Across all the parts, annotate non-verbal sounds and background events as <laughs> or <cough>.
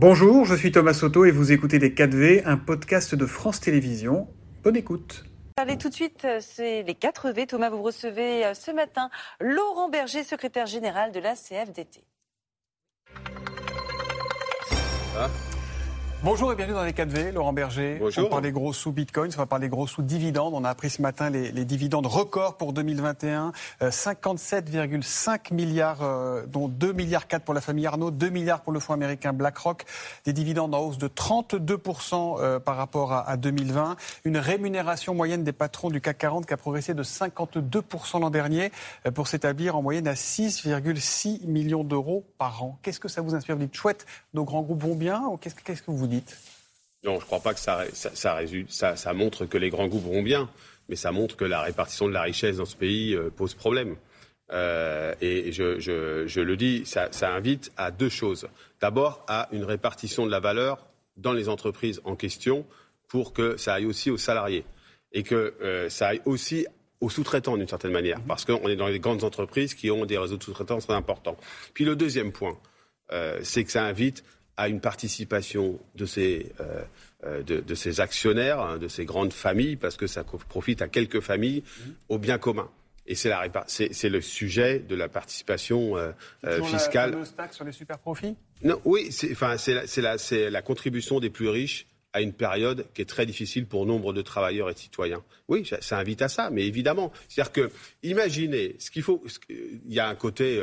Bonjour, je suis Thomas Soto et vous écoutez Les 4V, un podcast de France Télévisions. Bonne écoute. Allez tout de suite, c'est les 4V. Thomas, vous recevez euh, ce matin Laurent Berger, secrétaire général de la CFDT. Ah. Bonjour et bienvenue dans les 4V, Laurent Berger. Bonjour. On parle des gros sous Bitcoin, on va parler des gros sous dividendes. On a appris ce matin les, dividendes records pour 2021. 57,5 euh, milliards, euh, dont 2 milliards 4 pour la famille Arnaud, 2 milliards pour le fonds américain BlackRock. Des dividendes en hausse de 32% euh, par rapport à, 2020. Une rémunération moyenne des patrons du CAC 40 qui a progressé de 52% l'an dernier pour s'établir en moyenne à 6,6 millions d'euros par an. Qu'est-ce que ça vous inspire? Vous dites chouette, nos grands groupes vont bien ou qu'est-ce que vous non, je ne crois pas que ça, montre que les grands groupes vont bien, mais ça montre que la répartition de la richesse dans ce pays euh, pose problème. Euh, et je, le dis, ça, invite à deux choses. D'abord, à une répartition de la valeur dans les entreprises en question pour que ça aille aussi aux salariés et que euh, ça aille aussi aux sous-traitants d'une certaine manière, parce qu'on est dans les grandes entreprises qui ont des réseaux de sous-traitants très importants. Puis le deuxième point, c'est que ça invite à une participation de ces, euh, euh, de, ces actionnaires, hein, de ces grandes familles, parce que ça profite à quelques familles, mmh. au bien commun. Et c'est, la, c'est, le sujet de la participation euh, fiscale. Le stack sur les super profits? Non, oui, c'est, enfin, c'est, la, c'est, la, c'est la contribution des plus riches à une période qui est très difficile pour nombre de travailleurs et de citoyens. Oui, ça, invite à ça, mais évidemment. C'est-à-dire que, imaginez, ce qu'il faut, il y a un côté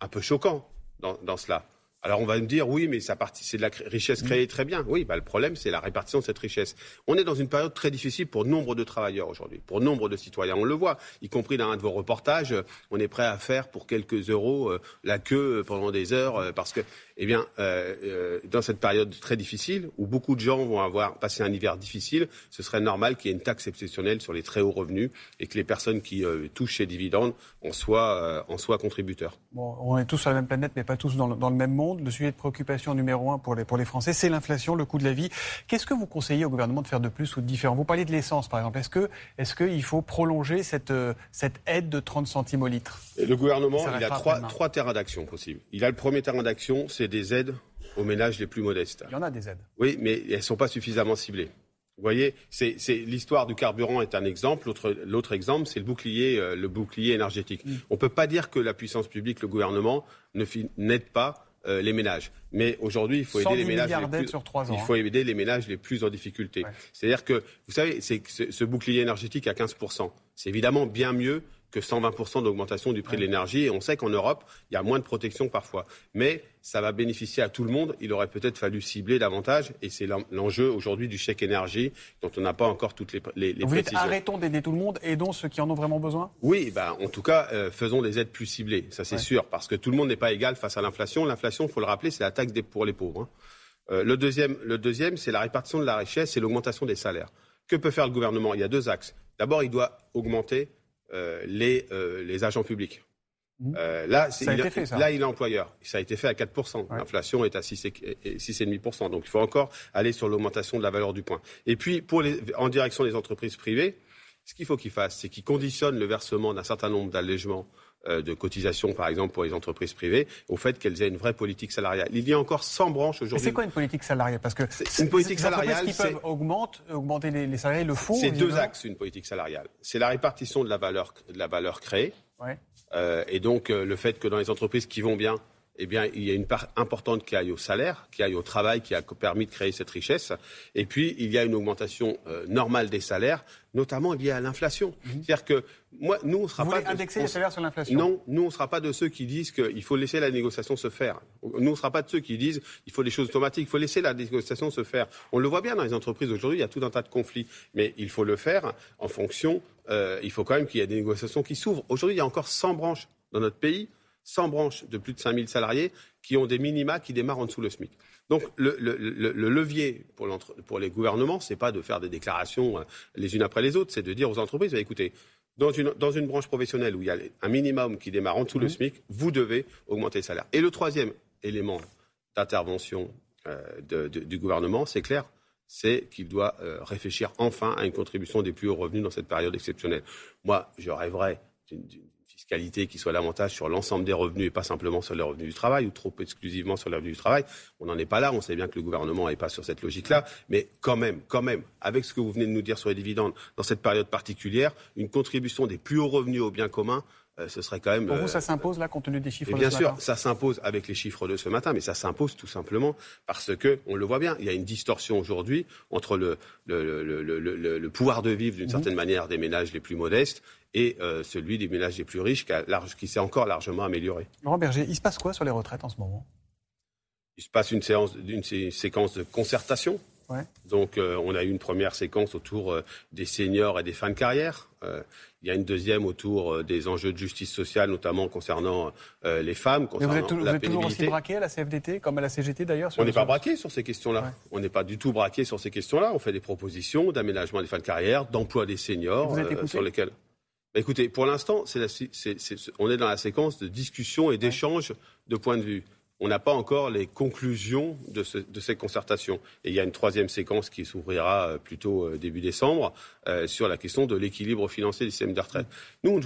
un peu choquant dans, dans cela. Alors on va me dire oui, mais ça c'est de la richesse mm. créée très bien. Oui, bah, le problème c'est la répartition de cette richesse. On est dans une période très difficile pour nombre de travailleurs aujourd'hui, pour nombre de citoyens. On le voit, y compris dans un de vos reportages. On est prêt à faire pour quelques euros euh, la queue pendant des heures euh, parce que eh bien, euh, euh, dans cette période très difficile, où beaucoup de gens vont avoir passé un hiver difficile, ce serait normal qu'il y ait une taxe exceptionnelle sur les très hauts revenus et que les personnes qui euh, touchent ces dividendes en soient, en soient contributeurs. Bon, on est tous sur la même planète, mais pas tous dans le, dans le même monde. Le sujet de préoccupation numéro un pour les, pour les Français, c'est l'inflation, le coût de la vie. Qu'est-ce que vous conseillez au gouvernement de faire de plus ou de différent? Vous parliez de l'essence, par exemple. Est-ce que, est-ce qu'il faut prolonger cette, cette aide de 30 centimes au litre? Le gouvernement, il a trois, trois terrains d'action possibles. Il a le premier terrain d'action, c'est des aides aux ménages les plus modestes. Il y en a des aides. Oui, mais elles ne sont pas suffisamment ciblées. Vous voyez, c'est, l'histoire du carburant est un exemple. L'autre, exemple, c'est le bouclier, euh, le bouclier énergétique. Mm. On ne peut pas dire que la puissance publique, le gouvernement, ne n'aide pas euh, les ménages. Mais aujourd'hui, il faut aider les ménages les plus, sur ans, il faut aider les ménages les plus en difficulté. C'est-à-dire que, vous savez, c'est ce, ce bouclier énergétique à 15 c'est évidemment bien mieux que 120% d'augmentation du prix de l'énergie. Et on sait qu'en Europe, il y a moins de protection parfois. Mais ça va bénéficier à tout le monde. Il aurait peut-être fallu cibler davantage. Et c'est l'enjeu aujourd'hui du chèque énergie dont on n'a pas encore toutes les, les, les Vous précisions. arrêtons d'aider tout le monde, aidons ceux qui en ont vraiment besoin? Oui, bah, en tout cas, euh, faisons des aides plus ciblées. Ça, c'est sûr. Parce que tout le monde n'est pas égal face à l'inflation. L'inflation, il faut le rappeler, c'est la taxe pour les pauvres. Hein. Euh, le deuxième, le deuxième c'est la répartition de la richesse et l'augmentation des salaires. Que peut faire le gouvernement? Il y a deux axes. D'abord, il doit augmenter les, euh, les agents publics. Mmh. Euh, là, ça a il, été fait, ça. là, il est employeur. Ça a été fait à 4%. L'inflation est à 6,5%. Donc, il faut encore aller sur l'augmentation de la valeur du point. Et puis, pour les, en direction des entreprises privées, ce qu'il faut qu'ils fassent, c'est qu'ils conditionnent le versement d'un certain nombre d'allègements euh, de cotisation, par exemple, pour les entreprises privées, au fait qu'elles aient une vraie politique salariale. Il y a encore 100 branches aujourd'hui. C'est quoi une politique salariale? Parce que c'est une politique salariale. qui peuvent augmenter, augmenter les, les salariés le font. C'est deux axes une politique salariale. C'est la répartition de la valeur, de la valeur créée. Euh, et donc euh, le fait que dans les entreprises qui vont bien, eh bien, il y a une part importante qui aille au salaire, qui aille au travail, qui a permis de créer cette richesse. Et puis, il y a une augmentation euh, normale des salaires, notamment liée à l'inflation. Mhm. C'est-à-dire que moi, nous, on ne sera Vous pas voulez indexer les salaires sur l'inflation? Non, nous, on ne sera pas de ceux qui disent qu'il faut laisser la négociation se faire. Nous, on ne sera pas de ceux qui disent il faut des choses automatiques, il faut laisser la négociation se faire. On le voit bien dans les entreprises aujourd'hui, il y a tout un tas de conflits, mais il faut le faire en fonction. Euh, il faut quand même qu'il y ait des négociations qui s'ouvrent. Aujourd'hui, il y a encore 100 branches dans notre pays 100 branches de plus de 5000 salariés qui ont des minima qui démarrent en dessous le SMIC. Donc le, levier pour, pour, les gouvernements, ce n'est pas de faire des déclarations euh, les unes après les autres, c'est de dire aux entreprises, bah, écoutez, dans une, dans une, branche professionnelle où il y a un minimum qui démarre en dessous le mmh. SMIC, vous devez augmenter le salaire. Et le troisième élément d'intervention euh, du gouvernement, c'est clair, c'est qu'il doit euh, réfléchir enfin à une contribution des plus hauts revenus dans cette période exceptionnelle. Moi, je rêverais d'une fiscalité qui soit davantage sur l'ensemble des revenus et pas simplement sur les revenus du travail ou trop exclusivement sur les revenus du travail. On n'en est pas là. On sait bien que le gouvernement n'est pas sur cette logique-là. Mais quand même, quand même, avec ce que vous venez de nous dire sur les dividendes, dans cette période particulière, une contribution des plus hauts revenus au bien commun, euh, ce serait quand même. Pour vous, ça euh, s'impose là, compte tenu des chiffres de bien ce sûr, matin ça s'impose avec les chiffres de ce matin, mais ça s'impose tout simplement parce que, on le voit bien, il y a une distorsion aujourd'hui entre le, le, pouvoir de vivre d'une mhm. certaine manière des ménages les plus modestes et euh, celui des ménages les plus riches qui, s'est encore largement amélioré. Laurent Berger, il se passe quoi sur les retraites en ce moment? Il se passe une, séance, une séquence de concertation. Donc euh, on a eu une première séquence autour euh, des seniors et des fins de carrière. il y a une deuxième autour des enjeux de justice sociale, notamment concernant les femmes, concernant Mais vous êtes, vous êtes toujours aussi braqué à la CFDT, comme à la CGT d'ailleurs On n'est pas braqué sur ces questions-là. On n'est pas du tout braqué sur ces questions-là. On fait des propositions d'aménagement des fins de carrière, d'emploi des seniors, sur lesquelles bah, écoutez, pour l'instant, on est dans la séquence de discussion et d'échange de points de vue. On n'a pas encore les conclusions de, cette concertation. Et il y a une troisième séquence qui s'ouvrira euh, plutôt euh, début décembre euh, sur la question de l'équilibre financier du système de retraite. Nous,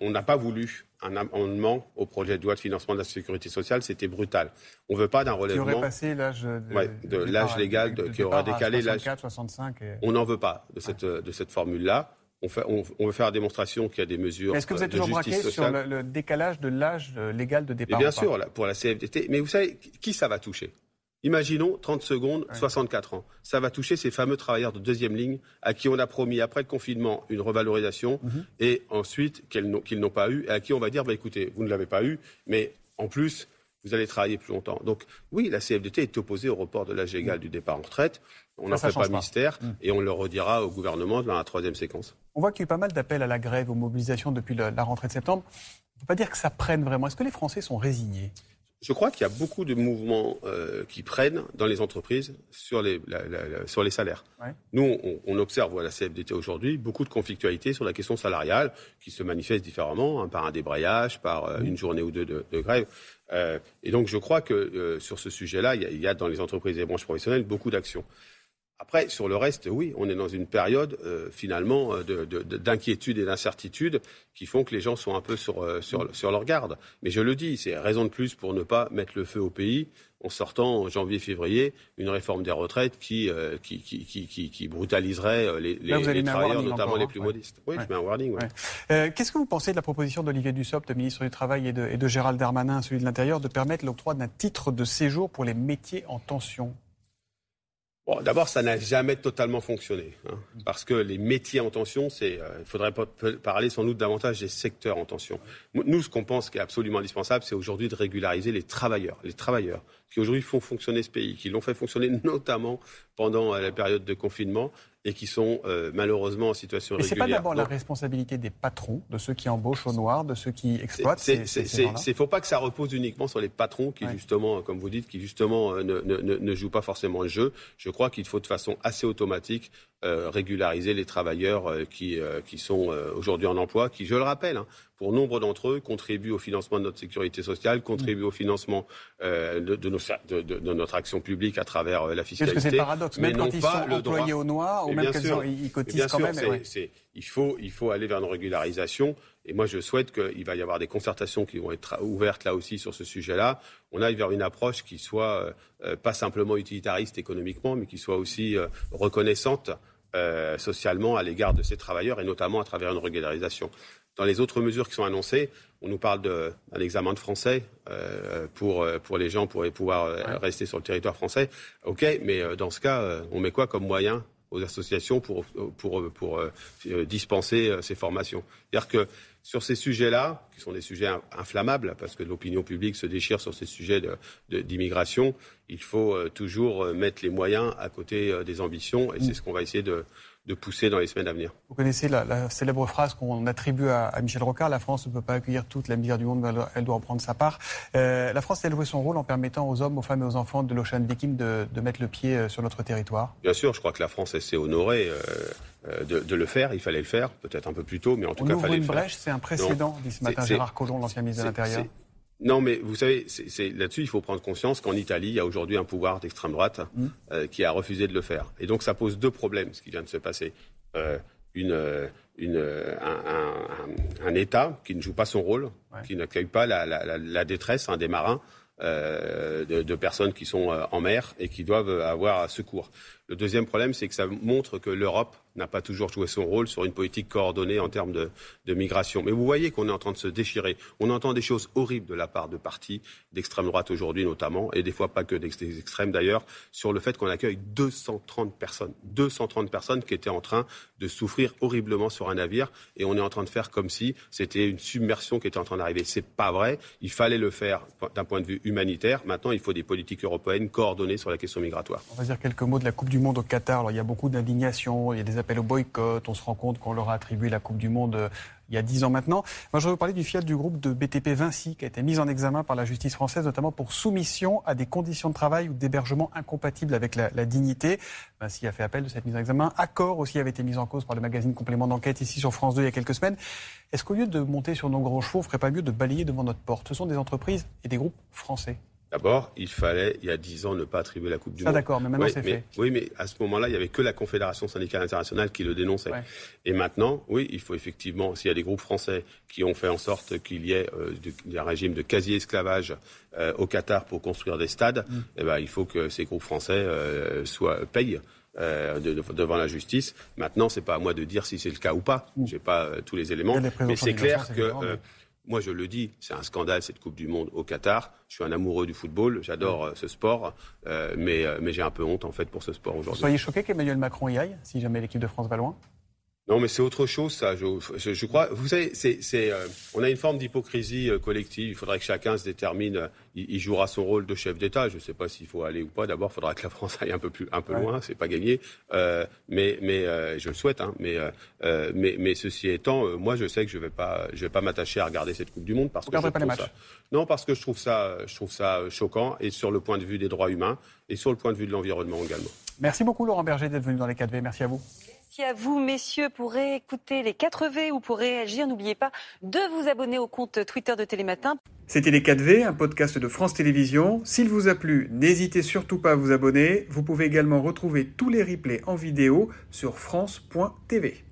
on n'a pas voulu un amendement au projet de loi de financement de la sécurité sociale, c'était brutal. On ne veut pas d'un relèvement. Qui aurait passé l'âge de, l'âge légal, qui aurait décalé l'âge. 65. On n'en veut pas de cette, de cette formule-là on, fait, on, veut faire la démonstration qu'il y a des mesures. Est-ce que vous êtes toujours braqué sur le, décalage de l'âge euh, légal de départ Bien sûr, pour la CFDT. Mais vous savez, qui ça va toucher? Imaginons 30 secondes, 64 ans. Ça va toucher ces fameux travailleurs de deuxième ligne à qui on a promis après le confinement une revalorisation mhm. et ensuite qu'ils n'ont pas eu et à qui on va dire bah, écoutez, vous ne l'avez pas eu, mais en plus, vous allez travailler plus longtemps. Donc oui, la CFDT est opposée au report de l'âge légal du départ en retraite. On n'en fait pas, mystère mm. et on le redira au gouvernement dans la troisième séquence. On voit qu'il y a eu pas mal d'appels à la grève, aux mobilisations depuis la rentrée de septembre. On ne peut pas dire que ça prenne vraiment. Est-ce que les Français sont résignés? Je crois qu'il y a beaucoup de mouvements euh, qui prennent dans les entreprises sur les, sur les salaires. Nous, on, observe à la CFDT aujourd'hui beaucoup de conflictualité sur la question salariale qui se manifeste différemment, hein, par un débrayage, par euh, une journée ou deux de, grève. Euh, et donc, je crois que sur ce sujet-là, il y, a dans les entreprises et les branches professionnelles beaucoup d'actions. Après, sur le reste, oui, on est dans une période euh, finalement euh, d'inquiétude et d'incertitude qui font que les gens sont un peu sur, euh, sur, sur, leur garde. Mais je le dis, c'est raison de plus pour ne pas mettre le feu au pays en sortant en janvier-février une réforme des retraites qui, qui, qui, qui, brutaliserait les, les, travailleurs, notamment les plus modestes. Oui, je mets un warning. Qu'est-ce que vous pensez de la proposition d'Olivier Dussopt, ministre du Travail, et de, et de Gérald Darmanin, celui de l'Intérieur, de permettre l'octroi d'un titre de séjour pour les métiers en tension? Bon, D'abord, ça n'a jamais totalement fonctionné, hein, parce que les métiers en tension, c'est, euh, il faudrait parler sans doute davantage des secteurs en tension. Nous, ce qu'on pense qui est absolument indispensable, c'est aujourd'hui de régulariser les travailleurs, les travailleurs qui aujourd'hui font fonctionner ce pays, qui l'ont fait fonctionner notamment pendant euh, la période de confinement et qui sont euh, malheureusement en situation régulière. Mais ce n'est pas d'abord la responsabilité des patrons, de ceux qui embauchent au noir, de ceux qui exploitent Il ne faut pas que ça repose uniquement sur les patrons qui, justement, comme vous dites, qui justement euh, ne, ne, ne, jouent pas forcément le jeu. Je crois qu'il faut de façon assez automatique euh, régulariser les travailleurs euh, qui, euh, qui sont aujourd'hui en emploi, qui, je le rappelle, hein, pour nombre d'entre eux, contribuent au financement de notre sécurité sociale, contribuent au financement de, de, nos, de, de, notre action publique à travers la fiscalité. Parce que c'est le paradoxe, même quand ils sont employés au noir, ou même quand ils, cotisent quand même. Il, faut, il faut aller vers une régularisation. Et moi, je souhaite qu'il va y avoir des concertations qui vont être ouvertes là aussi sur ce sujet-là. On aille vers une approche qui soit pas simplement utilitariste économiquement, mais qui soit aussi reconnaissante euh, socialement à l'égard de ces travailleurs et notamment à travers une régularisation. Dans les autres mesures qui sont annoncées, on nous parle d'un examen de français euh, pour, euh, pour les gens pour pouvoir rester sur le territoire français. OK, mais dans ce cas, on met quoi comme moyen aux associations pour, pour, pour, dispenser ces formations. C'est-à-dire que sur ces sujets-là, qui sont des sujets inflammables, parce que l'opinion publique se déchire sur ces sujets d'immigration, il faut euh, toujours euh, mettre les moyens à côté euh, des ambitions, et c'est ce qu'on va essayer de, pousser dans les semaines à venir. Vous connaissez la, célèbre phrase qu'on attribue à, Michel Rocard, la France ne peut pas accueillir toute la misère du monde, mais elle, doit en prendre sa part. la France a joué son rôle en permettant aux hommes, aux femmes et aux enfants de l'Ocean Viking de, de, mettre le pied sur notre territoire Bien sûr, je crois que la France s'est honorée. Euh, de, le faire. Il fallait le faire, peut-être un peu plus tôt, mais en tout cas, il fallait une le brèche, c'est un précédent, dit ce matin Gérard Collomb, l'ancien ministre de l'Intérieur. Non, mais vous savez, là-dessus, il faut prendre conscience qu'en Italie, il y a aujourd'hui un pouvoir d'extrême droite mmh. euh, qui a refusé de le faire. Et donc, ça pose deux problèmes, ce qui vient de se passer. Euh, une, une, un, État qui ne joue pas son rôle, qui n'accueille pas la, la, détresse hein, des marins. De, de, personnes qui sont en mer et qui doivent avoir secours. Le deuxième problème, c'est que ça montre que l'Europe n'a pas toujours joué son rôle sur une politique coordonnée en termes de, migration. Mais vous voyez qu'on est en train de se déchirer. On entend des choses horribles de la part de partis d'extrême droite aujourd'hui notamment, et des fois pas que des extrêmes d'ailleurs, sur le fait qu'on accueille 230 personnes. 230 personnes qui étaient en train de souffrir horriblement sur un navire, et on est en train de faire comme si c'était une submersion qui était en train d'arriver. C'est pas vrai. Il fallait le faire d'un point de vue humanitaire. Maintenant, il faut des politiques européennes coordonnées sur la question migratoire. On va dire quelques mots de la Coupe du Monde au Qatar. Alors, il y a beaucoup d'indignation, il y a des appel au boycott. On se rend compte qu'on leur a attribué la Coupe du Monde euh, il y a dix ans maintenant. Moi, je veux parler du fiat du groupe de BTP Vinci, qui a été mis en examen par la justice française, notamment pour soumission à des conditions de travail ou d'hébergement incompatibles avec la, dignité. Vinci a fait appel de cette mise en examen. Accord aussi avait été mis en cause par le magazine Complément d'enquête ici sur France 2 il y a quelques semaines. Est-ce qu'au lieu de monter sur nos grands chevaux, on ferait pas mieux de balayer devant notre porte? Ce sont des entreprises et des groupes français. D'abord, il fallait, il y a dix ans, ne pas attribuer la Coupe du Monde. d'accord, mais maintenant c'est fait. Oui, mais à ce moment-là, il n'y avait que la Confédération syndicale internationale qui le dénonçait. Et maintenant, oui, il faut effectivement, s'il y a des groupes français qui ont fait en sorte qu'il y ait euh, un régime de quasi-esclavage euh, au Qatar pour construire des stades, mm. eh ben, il faut que ces groupes français euh, soient, payent. devant la justice. Maintenant, c'est pas à moi de dire si c'est le cas ou pas. Mm. J'ai pas tous les éléments, mais c'est clair que moi, je le dis, c'est un scandale cette Coupe du Monde au Qatar. Je suis un amoureux du football, j'adore euh, ce sport, euh, mais, euh, mais j'ai un peu honte en fait pour ce sport aujourd'hui. Soyez choqué qu'Emmanuel Macron y aille, si jamais l'équipe de France va loin? Non, mais c'est autre chose, ça. Je, je, crois. Vous savez, c'est, c'est, euh, on a une forme d'hypocrisie euh, collective. Il faudrait que chacun se détermine. Euh, il, jouera son rôle de chef d'État. Je ne sais pas s'il faut aller ou pas. D'abord, il faudra que la <laughs> France aille un peu plus, un peu loin. C'est pas gagné. mais, mais je le souhaite. Hein, mais, mais, mais ceci étant, moi, je sais que je vais pas, je vais pas m'attacher à regarder cette Coupe du Monde parce que je pas les matchs. Ça, non, parce que je trouve ça, je trouve ça choquant et sur le point de vue des droits humains et sur le point de vue de l'environnement également. Merci beaucoup, Laurent Berger, d'être venu dans les 4V. Merci à vous. Merci à vous, messieurs, pour écouter les 4V ou pour réagir. N'oubliez pas de vous abonner au compte Twitter de Télématin. C'était Les 4V, un podcast de France Télévisions. S'il vous a plu, n'hésitez surtout pas à vous abonner. Vous pouvez également retrouver tous les replays en vidéo sur France.tv.